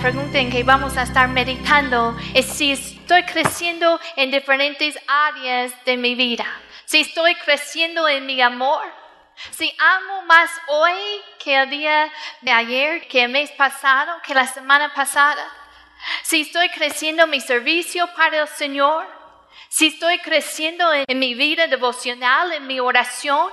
pregunta en que vamos a estar meditando es si estoy creciendo en diferentes áreas de mi vida. Si estoy creciendo en mi amor. Si amo más hoy que el día de ayer, que el mes pasado, que la semana pasada. Si estoy creciendo en mi servicio para el Señor. Si estoy creciendo en, mi vida devocional, en mi oración.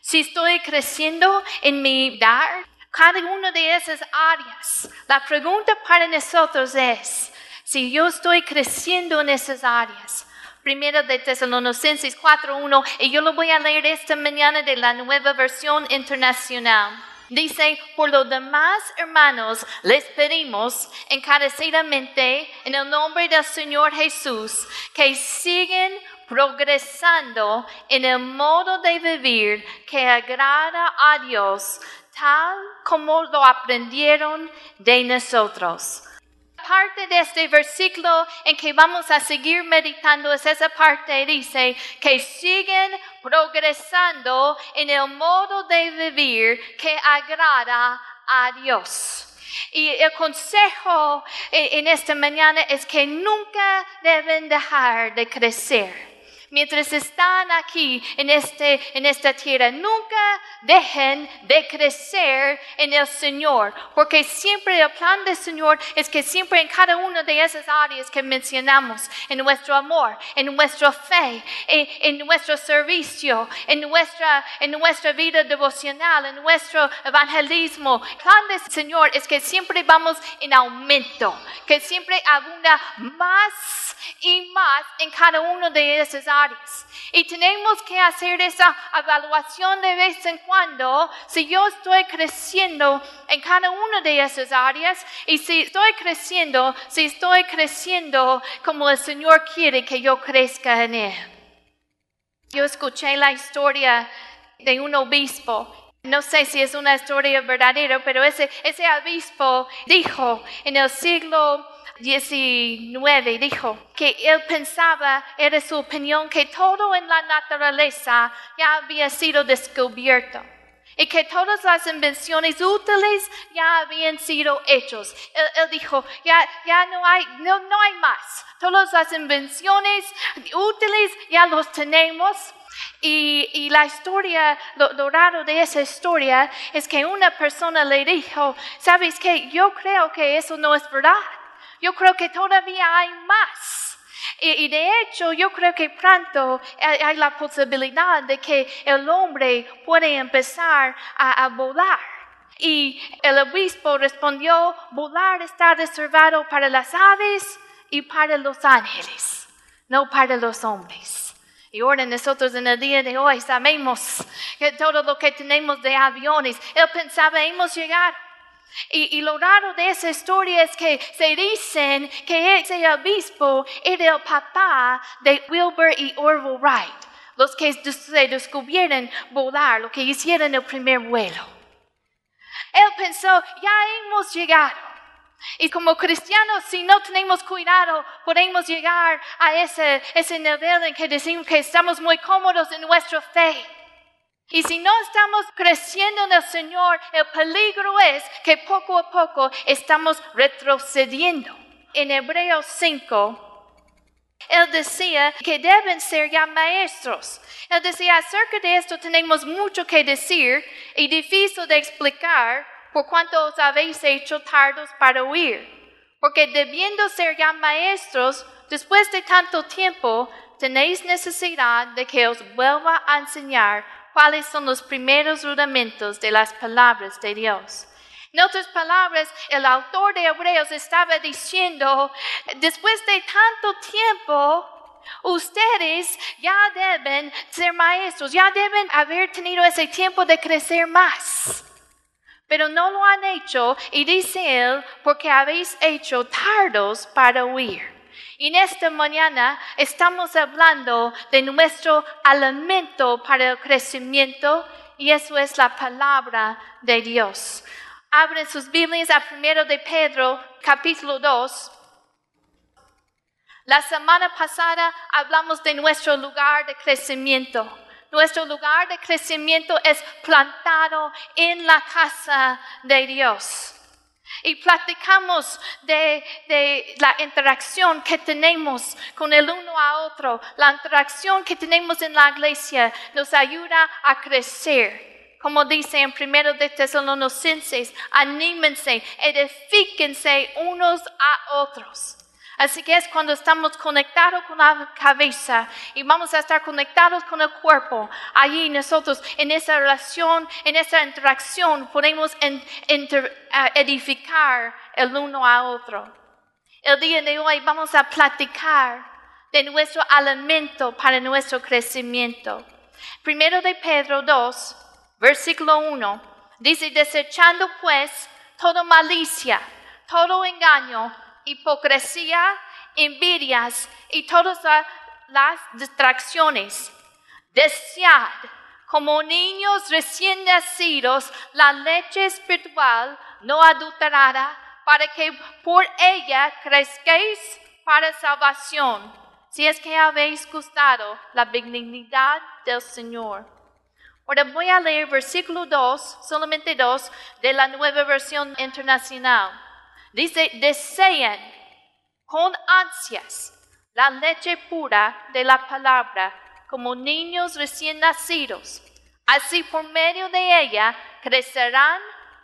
Si estoy creciendo en mi dar cada una de esas áreas. La pregunta para nosotros es, si yo estoy creciendo en esas áreas, Primero de Tesalonicenses 4.1, y yo lo voy a leer esta mañana de la nueva versión internacional. Dice, por lo demás, hermanos, les pedimos encarecidamente en el nombre del Señor Jesús que siguen progresando en el modo de vivir que agrada a Dios, tal como lo aprendieron de nosotros. Parte de este versículo en que vamos a seguir meditando es esa parte, dice, que siguen progresando en el modo de vivir que agrada a Dios. Y el consejo en esta mañana es que nunca deben dejar de crecer mientras están aquí en, este, en esta tierra. Nunca dejen de crecer en el Señor, porque siempre el plan del Señor es que siempre en cada una de esas áreas que mencionamos, en nuestro amor, en nuestra fe, en, nuestro servicio, en nuestra, en nuestra vida devocional, en nuestro evangelismo, el plan del Señor es que siempre vamos en aumento, que siempre abunda más y más en cada una de esas áreas y tenemos que hacer esa evaluación de vez en cuando si yo estoy creciendo en cada una de esas áreas y si estoy creciendo, si estoy creciendo como el Señor quiere que yo crezca en Él. Yo escuché la historia de un obispo no sé si es una historia verdadera, pero ese, ese obispo dijo en el siglo 19 dijo que él pensaba, era su opinión, que todo en la naturaleza ya había sido descubierto y que todas las invenciones útiles ya habían sido hechos. Él, dijo, ya, ya no, hay, no, no hay más. Todas las invenciones útiles ya los tenemos. Y, y, la historia, lo, lo, de esa historia es que una persona le dijo, ¿sabes qué? Yo creo que eso no es verdad. Yo creo que todavía hay más. Y, de hecho, yo creo que pronto hay, la posibilidad de que el hombre puede empezar a, volar. Y el obispo respondió, volar está reservado para las aves y para los ángeles, no para los hombres. Y ahora nosotros en el día de hoy sabemos que todo lo que tenemos de aviones, él pensaba, hemos llegado y, lo raro de esa historia es que se dicen que ese obispo era el papá de Wilbur y Orville Wright, los que se descubrieron volar, los que hicieron el primer vuelo. Él pensó, ya hemos llegado. Y como cristianos, si no tenemos cuidado, podemos llegar a ese, ese nivel en que decimos que estamos muy cómodos en nuestra fe. Y si no estamos creciendo en el Señor, el peligro es que poco a poco estamos retrocediendo. En Hebreos 5, él decía que deben ser ya maestros. Él decía, acerca de esto tenemos mucho que decir y difícil de explicar por cuanto os habéis hecho tardos para oír. Porque debiendo ser ya maestros, después de tanto tiempo, tenéis necesidad de que os vuelva a enseñar cuáles son los primeros rudamentos de las palabras de Dios. En otras palabras, el autor de Hebreos estaba diciendo, después de tanto tiempo, ustedes ya deben ser maestros, ya deben haber tenido ese tiempo de crecer más. Pero no lo han hecho y dice él, porque habéis hecho tardos para huir. Y en esta mañana estamos hablando de nuestro alimento para el crecimiento y eso es la palabra de Dios. Abren sus Biblias a primero de Pedro, capítulo 2. La semana pasada hablamos de nuestro lugar de crecimiento. Nuestro lugar de crecimiento es plantado en la casa de Dios. Y platicamos de, de, la interacción que tenemos con el uno a otro. La interacción que tenemos en la iglesia nos ayuda a crecer. Como dice en primero de Tesalonicenses, anímense, edifíquense unos a otros. Así que es cuando estamos conectados con la cabeza y vamos a estar conectados con el cuerpo. Allí nosotros, en esa relación, en esa interacción, podemos edificar el uno a otro. El día de hoy vamos a platicar de nuestro alimento para nuestro crecimiento. Primero de Pedro 2, versículo 1, dice, desechando pues toda malicia, todo engaño, hipocresía, envidias y todas las distracciones. Desead como niños recién nacidos la leche espiritual no adulterada para que por ella crezcáis para salvación, si es que habéis gustado la benignidad del Señor. Ahora voy a leer versículo 2, solamente 2, de la nueva versión internacional. Dice, desean con ansias la leche pura de la palabra como niños recién nacidos. Así por medio de ella crecerán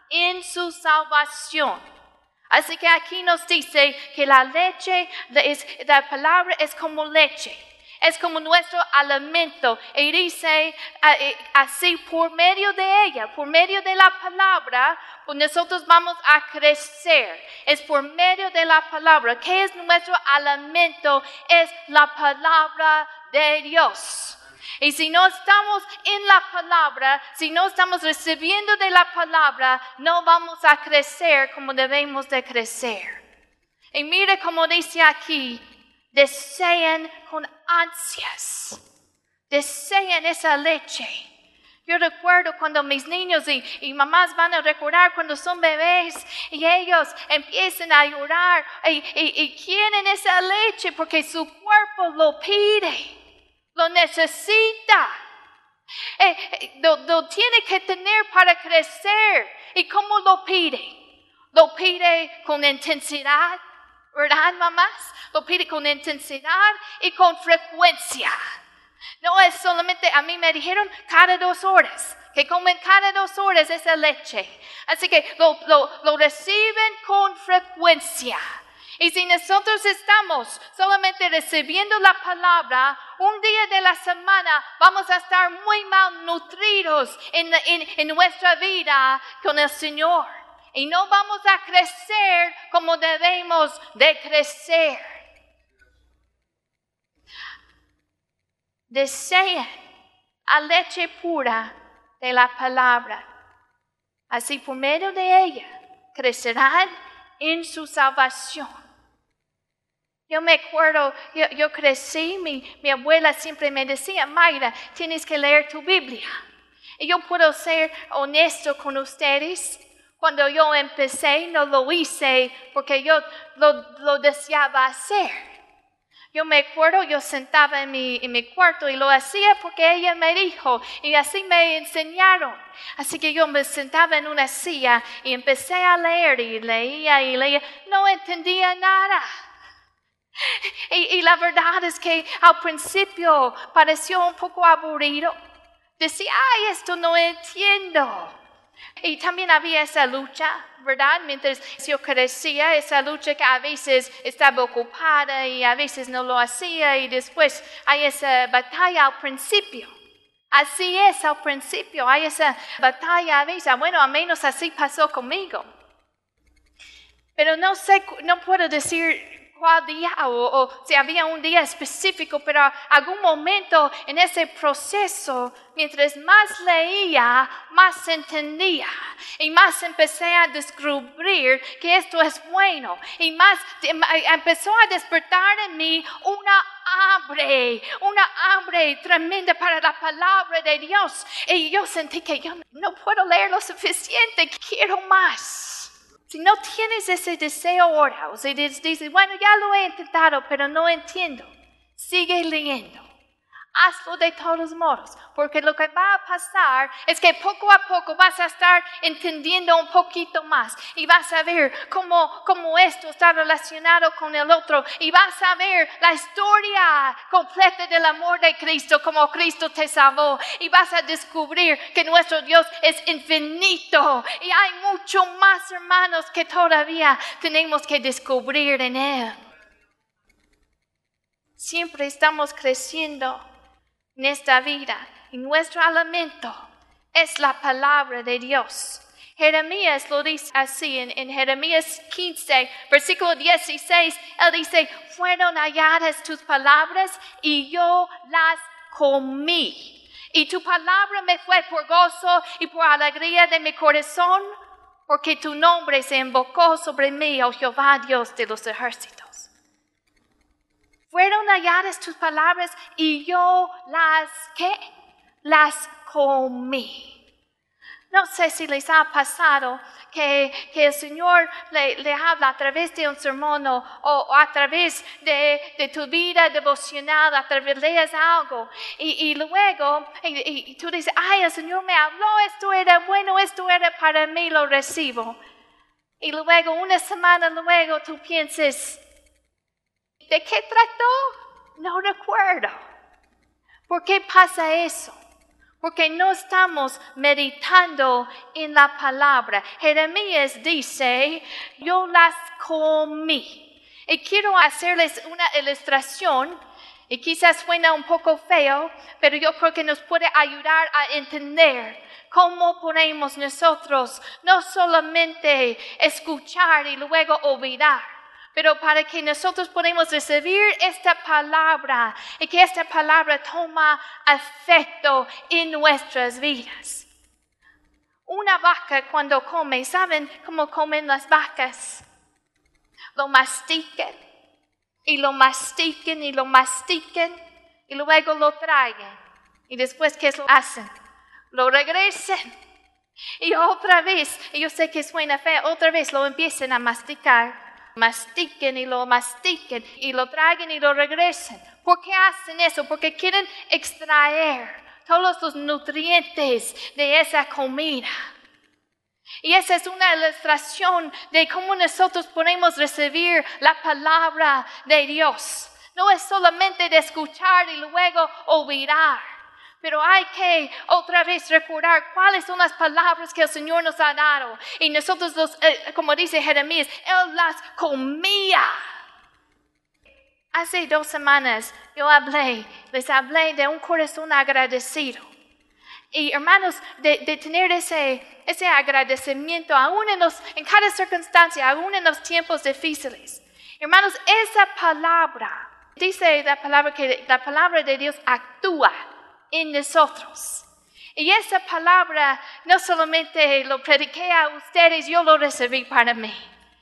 en su salvación. Así que aquí nos dice que la leche, la palabra es como leche es como nuestro alimento. Y dice así, por medio de ella, por medio de la palabra, pues nosotros vamos a crecer. Es por medio de la palabra. ¿Qué es nuestro alimento? Es la palabra de Dios. Y si no estamos en la palabra, si no estamos recibiendo de la palabra, no vamos a crecer como debemos de crecer. Y mire como dice aquí, desean con ansias, desean esa leche. Yo recuerdo cuando mis niños y, mamás van a recordar cuando son bebés y ellos empiezan a llorar y, quieren esa leche porque su cuerpo lo pide, lo necesita. Eh, eh, lo tiene que tener para crecer. ¿Y cómo lo pide? Lo pide con intensidad, ¿verdad, mamás? Lo pide con intensidad y con frecuencia. No es solamente, a mí me dijeron cada dos horas, que comen cada dos horas esa leche. Así que lo, lo reciben con frecuencia. Y si nosotros estamos solamente recibiendo la palabra, un día de la semana vamos a estar muy malnutridos en, en, en nuestra vida con el Señor y no vamos a crecer como debemos de crecer. Desean a leche pura de la palabra. Así por medio de ella crecerán en su salvación. Yo me acuerdo, yo, crecí, mi, mi, abuela siempre me decía, Mayra, tienes que leer tu Biblia. Y yo puedo ser honesto con ustedes. Cuando yo empecé, no lo hice porque yo lo, deseaba hacer. Yo me acuerdo, yo sentaba en mi, en mi, cuarto y lo hacía porque ella me dijo y así me enseñaron. Así que yo me sentaba en una silla y empecé a leer y leía y leía. No entendía nada. Y, y la verdad es que al principio pareció un poco aburrido. Decía, ay, esto no entiendo. Y también había esa lucha, ¿verdad? Mientras yo crecía, esa lucha que a veces estaba ocupada y a veces no lo hacía y después hay esa batalla al principio. Así es al principio, hay esa batalla a veces, bueno, al menos así pasó conmigo. Pero no sé, no puedo decir cuál día o, si había un día específico, pero algún momento en ese proceso, mientras más leía, más entendía y más empecé a descubrir que esto es bueno y más empezó a despertar en mí una hambre, una hambre tremenda para la palabra de Dios. Y yo sentí que yo no puedo leer lo suficiente, quiero más. Si no tienes ese deseo ahora, o si dices, bueno, ya lo he intentado, pero no entiendo, sigue leyendo. Hazlo de todos modos, porque lo que va a pasar es que poco a poco vas a estar entendiendo un poquito más y vas a ver cómo, cómo esto está relacionado con el otro y vas a ver la historia completa del amor de Cristo, como Cristo te salvó y vas a descubrir que nuestro Dios es infinito y hay mucho más hermanos que todavía tenemos que descubrir en Él. Siempre estamos creciendo en esta vida. Y nuestro alimento es la palabra de Dios. Jeremías lo dice así en, en, Jeremías 15, versículo 16. Él dice, fueron halladas tus palabras y yo las comí. Y tu palabra me fue por gozo y por alegría de mi corazón, porque tu nombre se invocó sobre mí, oh Jehová Dios de los ejércitos. Fueron halladas tus palabras y yo las, ¿qué? Las comí. No sé si les ha pasado que, que el Señor le, le, habla a través de un sermón o, o a través de, de, tu vida devocional, a través de algo y, y luego y, y, tú dices, ay, el Señor me habló, esto era bueno, esto era para mí, lo recibo. Y luego, una semana luego, tú piensas, ¿De qué trató? No recuerdo. ¿Por qué pasa eso? Porque no estamos meditando en la palabra. Jeremías dice, yo las comí. Y quiero hacerles una ilustración y quizás suena un poco feo, pero yo creo que nos puede ayudar a entender cómo podemos nosotros no solamente escuchar y luego olvidar, pero para que nosotros podamos recibir esta palabra y que esta palabra toma efecto en nuestras vidas. Una vaca cuando come, ¿saben cómo comen las vacas? Lo mastiquen y lo mastiquen y lo mastiquen y luego lo traen. Y después, ¿qué lo hacen? Lo regresen. Y otra vez, y yo sé que suena feo, otra vez lo empiezan a masticar mastiquen y lo mastiquen y lo traguen y lo regresen. ¿Por qué hacen eso? Porque quieren extraer todos los nutrientes de esa comida. Y esa es una ilustración de cómo nosotros podemos recibir la palabra de Dios. No es solamente de escuchar y luego olvidar. Pero hay que otra vez recordar cuáles son las palabras que el Señor nos ha dado. Y nosotros, los, eh, como dice Jeremías, Él las comía. Hace dos semanas yo hablé, les hablé de un corazón agradecido. Y hermanos, de, de tener ese, ese agradecimiento aún en, los, en cada circunstancia, aún en los tiempos difíciles. Hermanos, esa palabra, dice la palabra que la palabra de Dios actúa en nosotros. Y esa palabra no solamente lo prediqué a ustedes, yo lo recibí para mí.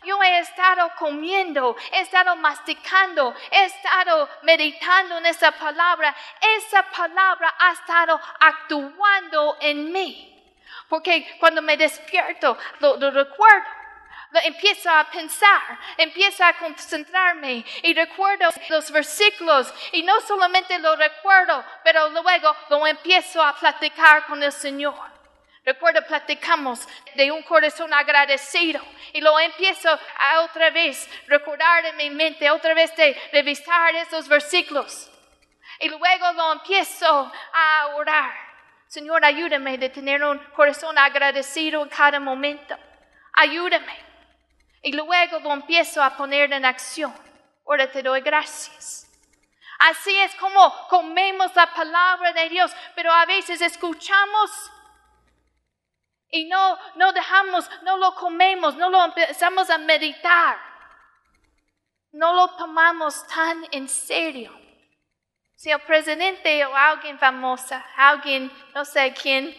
Yo he estado comiendo, he estado masticando, he estado meditando en esa palabra. Esa palabra ha estado actuando en mí. Porque cuando me despierto, lo, lo recuerdo empiezo a pensar, empiezo a concentrarme y recuerdo los versículos y no solamente lo recuerdo, pero luego lo empiezo a platicar con el Señor. Recuerdo, platicamos de un corazón agradecido y lo empiezo a otra vez recordar en mi mente, otra vez de revisar esos versículos. Y luego lo empiezo a orar. Señor, ayúdame de tener un corazón agradecido en cada momento. Ayúdame. Y luego lo empiezo a poner en acción. Ahora te doy gracias. Así es como comemos la palabra de Dios, pero a veces escuchamos y no, no dejamos, no lo comemos, no lo empezamos a meditar. No lo tomamos tan en serio. Si el presidente o alguien famosa, alguien, no sé quién,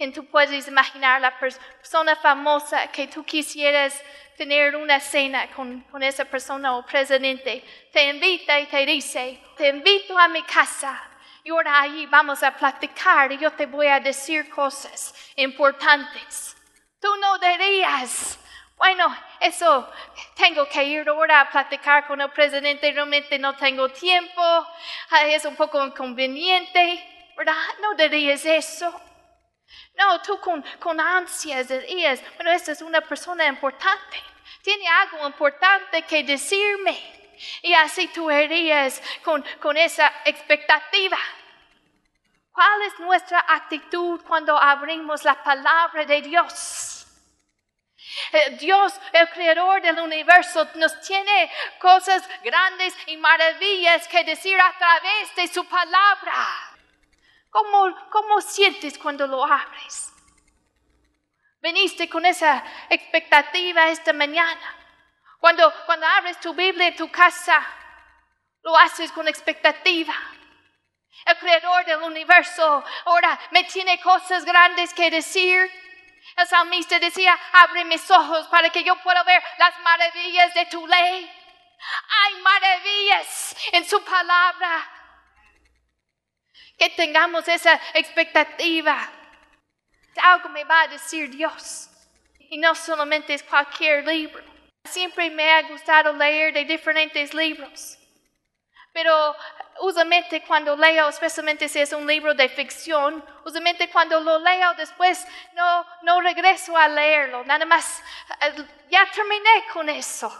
quien tú puedes imaginar, la persona famosa que tú quisieras tener una cena con, con esa persona o presidente, te invita y te dice, te invito a mi casa y ahora ahí vamos a platicar y yo te voy a decir cosas importantes. Tú no dirías, Bueno, eso tengo que ir ahora a platicar con el presidente, realmente no tengo tiempo, ah, es un poco inconveniente, ¿verdad? No dirías eso. No, tú con, con ansias dirías, bueno, esta es una persona importante, tiene algo importante que decirme. Y así tú irías con, con esa expectativa. ¿Cuál es nuestra actitud cuando abrimos la palabra de Dios? Eh, Dios, el creador del universo, nos tiene cosas grandes y maravillas que decir a través de su palabra. ¿Cómo, cómo sientes cuando lo abres? Veniste con esa expectativa esta mañana. Cuando, cuando abres tu Biblia en tu casa, lo haces con expectativa. El creador del universo ahora me tiene cosas grandes que decir. El salmista decía, abre mis ojos para que yo pueda ver las maravillas de tu ley. Hay maravillas en su palabra. Que tengamos esa expectativa. Algo me va a decir Dios. Y no solamente es cualquier libro. Siempre me ha gustado leer de diferentes libros. Pero usualmente cuando leo, especialmente si es un libro de ficción, usualmente cuando lo leo después no, no regreso a leerlo, nada más, eh, ya terminé con eso.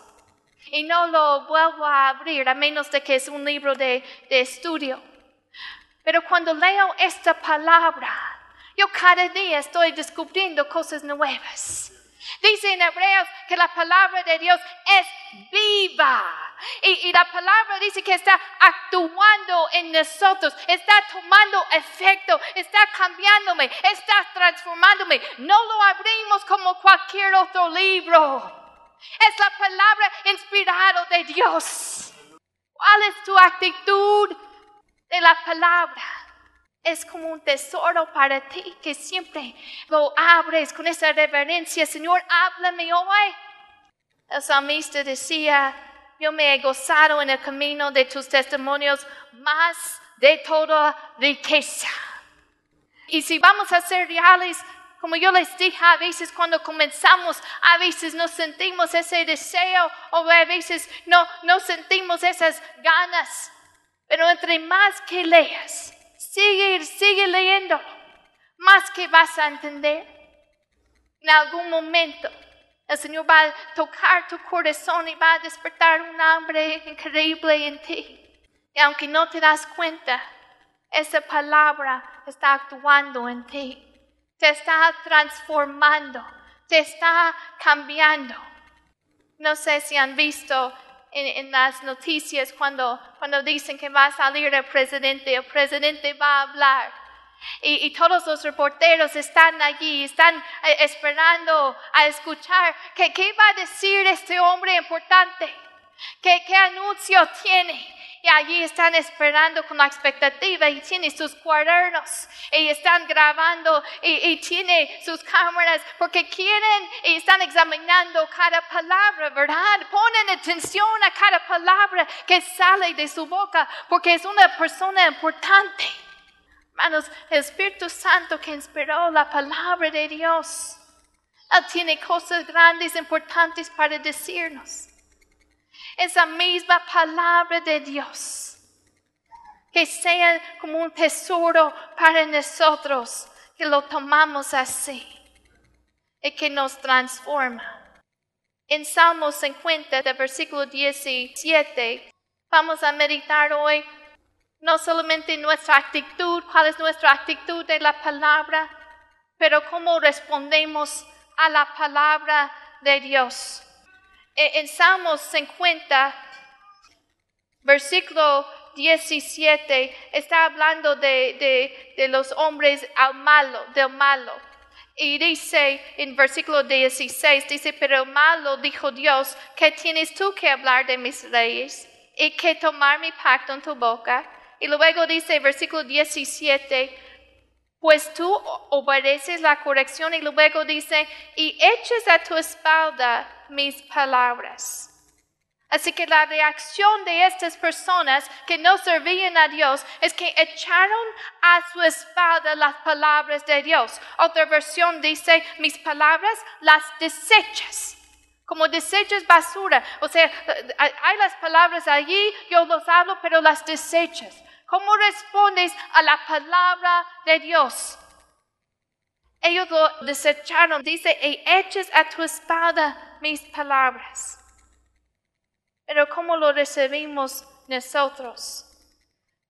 Y no lo vuelvo a abrir, a menos de que es un libro de, de estudio. Pero cuando leo esta palabra, yo cada día estoy descubriendo cosas nuevas. Dice en Hebreos que la palabra de Dios es viva. Y, la palabra dice que está actuando en nosotros, está tomando efecto, está cambiándome, está transformándome. No lo abrimos como cualquier otro libro. Es la palabra inspirada de Dios. ¿Cuál es tu actitud de la palabra? Es como un tesoro para ti que siempre lo abres con esa reverencia. Señor, háblame hoy. El salmista decía, yo me he gozado en el camino de tus testimonios más de toda riqueza. Y si vamos a ser reales, como yo les dije, a veces cuando comenzamos, a veces no sentimos ese deseo o a veces no, no sentimos esas ganas. Pero entre más que leas, sigue, sigue leyendo, más que vas a entender. En algún momento el Señor va a tocar tu corazón y va a despertar un hambre increíble en ti. Y aunque no te das cuenta, esa palabra está actuando en ti. Te está transformando, te está cambiando. No sé si han visto en, las noticias cuando, cuando dicen que va a salir el presidente, el presidente va a hablar y, todos los reporteros están allí, están eh, esperando a escuchar qué, qué va a decir este hombre importante, qué, qué anuncio tiene. Y allí están esperando con la expectativa y tiene sus cuadernos y están grabando y, y, tiene sus cámaras porque quieren y están examinando cada palabra, ¿verdad? Ponen atención a cada palabra que sale de su boca porque es una persona importante. Hermanos, el Espíritu Santo que inspiró la palabra de Dios, Él tiene cosas grandes, importantes para decirnos. Esa misma palabra de Dios, que sea como un tesoro para nosotros, que lo tomamos así y que nos transforma. En Salmos 50, del versículo 17, vamos a meditar hoy no solamente nuestra actitud, cuál es nuestra actitud de la palabra, pero cómo respondemos a la palabra de Dios. E, en Salmos 50, versículo 17, está hablando de, de los hombres al malo, del malo. Y dice en versículo 16, dice, pero el malo dijo Dios, ¿qué tienes tú que hablar de mis leyes y que tomar mi pacto en tu boca? Y luego dice, versículo 17, pues tú obedeces la corrección y luego dice, y eches a tu espalda mis palabras. Así que la reacción de estas personas que no servían a Dios es que echaron a su espalda las palabras de Dios. Otra versión dice, mis palabras las desechas. Como desechas basura. O sea, hay las palabras allí, yo los hablo, pero las desechas. ¿Cómo respondes a la palabra de Dios? Ellos lo desecharon. Dice, y eches a tu espada mis palabras. Pero ¿cómo lo recibimos nosotros?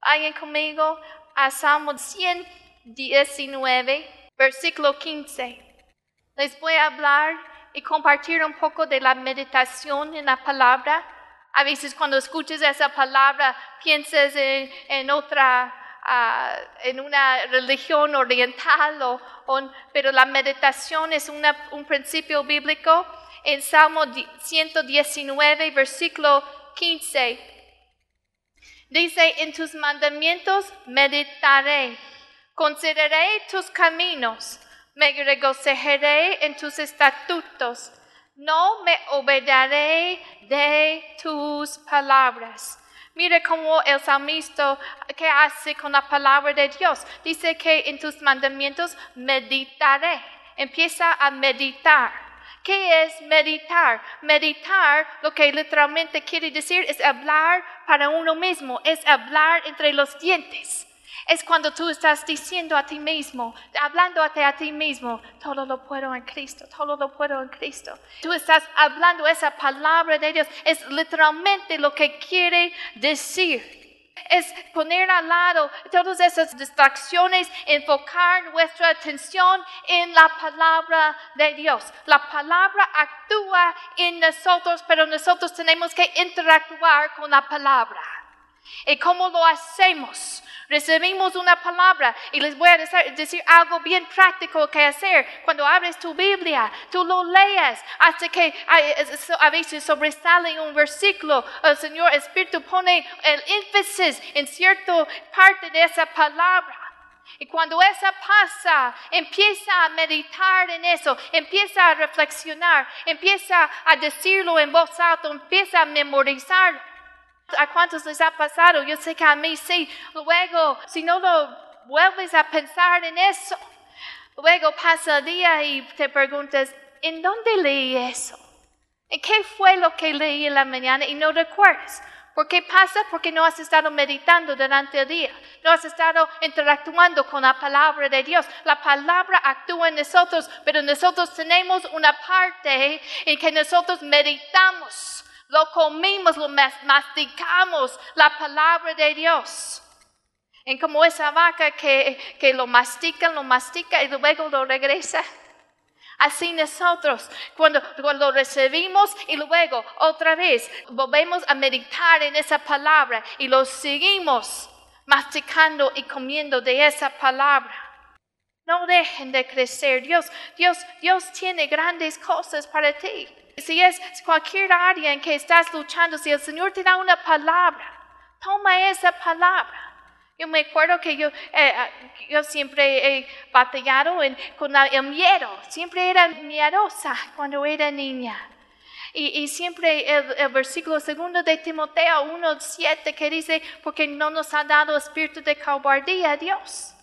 ¿Alguien conmigo? A Salmo 119, versículo 15. Les voy a hablar y compartir un poco de la meditación en la palabra. A veces cuando escuches esa palabra piensas en, otra, ah, en una religión oriental, o, pero la meditación es un principio bíblico. En Salmo 119, versículo 15, dice, en tus mandamientos meditaré, consideraré tus caminos, me regocijaré en tus estatutos no me obedeceré de tus palabras. Mire cómo el salmista, ¿qué hace con la palabra de Dios? Dice que en tus mandamientos meditaré. Empieza a meditar. ¿Qué es meditar? Meditar lo que literalmente quiere decir es hablar para uno mismo, es hablar entre los dientes. Es cuando tú estás diciendo a ti mismo, hablando a ti mismo, todo lo puedo en Cristo, todo lo puedo en Cristo. Tú estás hablando esa palabra de Dios, es literalmente lo que quiere decir es poner al lado todas esas distracciones, enfocar nuestra atención en la palabra de Dios. La palabra actúa en nosotros, pero nosotros tenemos que interactuar con la palabra. ¿Y cómo lo hacemos? Recibimos una palabra y les voy a decir, algo bien práctico que hacer. Cuando abres tu Biblia, tú lo lees hasta que a veces sobresale un versículo. El Señor Espíritu pone el énfasis en cierta parte de esa palabra. Y cuando esa pasa, empieza a meditar en eso, empieza a reflexionar, empieza a decirlo en voz alta, empieza a memorizarlo. ¿A cuántos les ha pasado? Yo sé que a mí sí. Luego, si no lo vuelves a pensar en eso, luego pasa el día y te preguntas, ¿en dónde leí eso? ¿En qué fue lo que leí en la mañana y no recuerdas? ¿Por qué pasa? Porque no has estado meditando durante el día. No has estado interactuando con la palabra de Dios. La palabra actúa en nosotros, pero nosotros tenemos una parte en que nosotros meditamos lo comimos, lo masticamos, la palabra de Dios. En como esa vaca que, que lo mastica, lo mastica y luego lo regresa. Así nosotros, cuando, cuando recibimos y luego otra vez volvemos a meditar en esa palabra y lo seguimos masticando y comiendo de esa palabra. No dejen de crecer. Dios, Dios, Dios tiene grandes cosas para ti. Si es cualquier área en que estás luchando, si el Señor te da una palabra, toma esa palabra. Yo me acuerdo que yo, eh, yo siempre he batallado con el miedo, siempre era miedosa cuando era niña. Y, siempre el, el, versículo segundo de Timoteo 1.7 que dice, porque no nos ha dado espíritu de cobardía Dios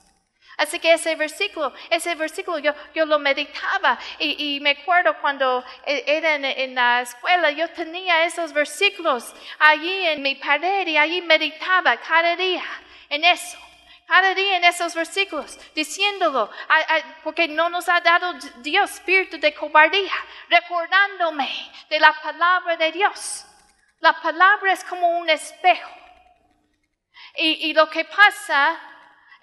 Así que ese versículo, ese versículo yo, yo lo meditaba y, me acuerdo cuando e, era en, la escuela, yo tenía esos versículos allí en mi pared y allí meditaba cada día en eso. Cada día en esos versículos, diciéndolo, porque no nos ha dado Dios espíritu de cobardía, recordándome de la palabra de Dios. La palabra es como un espejo. Y, y lo que pasa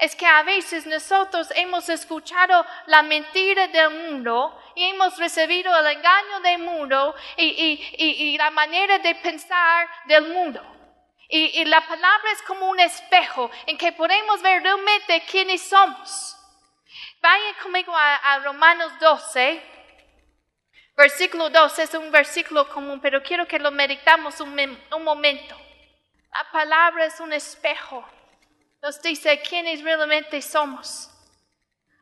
es que a veces nosotros hemos escuchado la mentira del mundo y hemos recibido el engaño del mundo y, la manera de pensar del mundo. Y, la palabra es como un espejo en que podemos ver realmente quiénes somos. Vayan conmigo a, Romanos 12, versículo 12, es un versículo común, pero quiero que lo meditamos un momento. La palabra es un espejo nos dice quiénes realmente somos.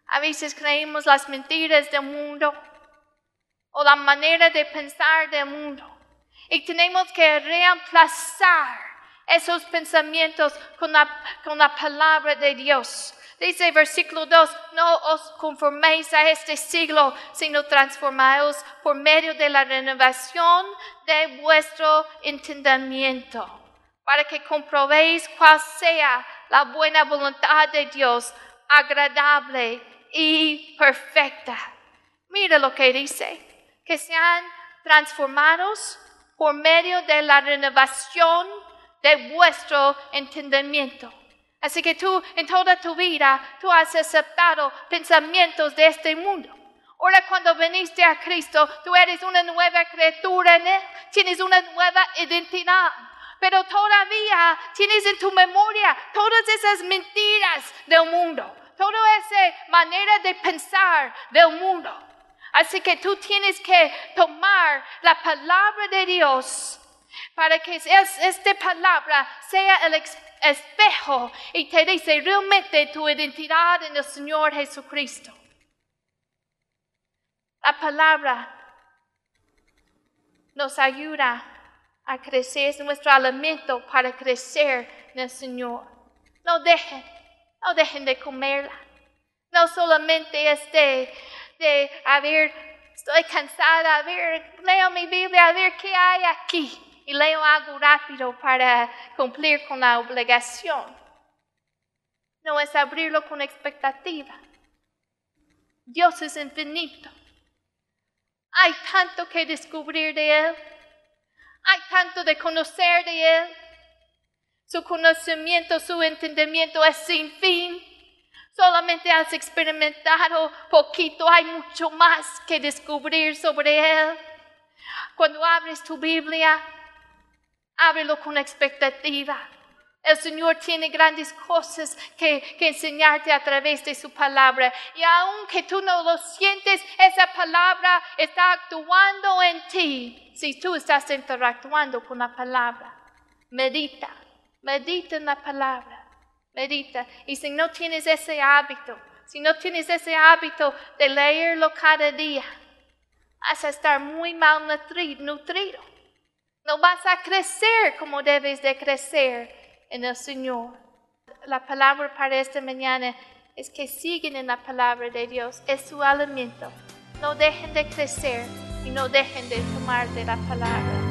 A veces creemos las mentiras del mundo o la manera de pensar del mundo. Y tenemos que reemplazar esos pensamientos con la, con la palabra de Dios. Dice versículo 2, no os conforméis a este siglo, sino transformaos por medio de la renovación de vuestro entendimiento, para que comprobéis cuál sea la buena voluntad de Dios, agradable y perfecta. Mira lo que dice, que sean transformados por medio de la renovación de vuestro entendimiento. Así que tú en toda tu vida, tú has aceptado pensamientos de este mundo. Ahora cuando viniste a Cristo, tú eres una nueva criatura en Él, tienes una nueva identidad. Pero todavía tienes en tu memoria todas esas mentiras del mundo, toda esa manera de pensar del mundo. Así que tú tienes que tomar la palabra de Dios para que esta palabra sea el espejo y te dice realmente tu identidad en el Señor Jesucristo. La palabra nos ayuda a crecer, es nuestro alimento para crecer en el Señor. No dejen, no dejen de comerla. No solamente este de, a ver, estoy cansada, a ver, leo mi Biblia, a ver qué hay aquí. Y leo algo rápido para cumplir con la obligación. No es abrirlo con expectativa. Dios es infinito. Hay tanto que descubrir de Él. Hay tanto de conocer de Él. Su conocimiento, su entendimiento es sin fin. Solamente has experimentado poquito, hay mucho más que descubrir sobre Él. Cuando abres tu Biblia, ábrelo con expectativa. El Señor tiene grandes cosas que, enseñarte a través de su palabra. Y aunque tú no lo sientes, esa palabra está actuando en ti. Si tú estás interactuando con la palabra, medita, medita en la palabra. Medita. Y si no tienes ese hábito, si no tienes ese hábito de leerlo cada día, vas a estar muy mal nutrido. No vas a crecer como debes de crecer en el Señor. La palabra para esta mañana es que siguen en la palabra de Dios. Es su alimento. No dejen de crecer y no dejen de tomar de la palabra.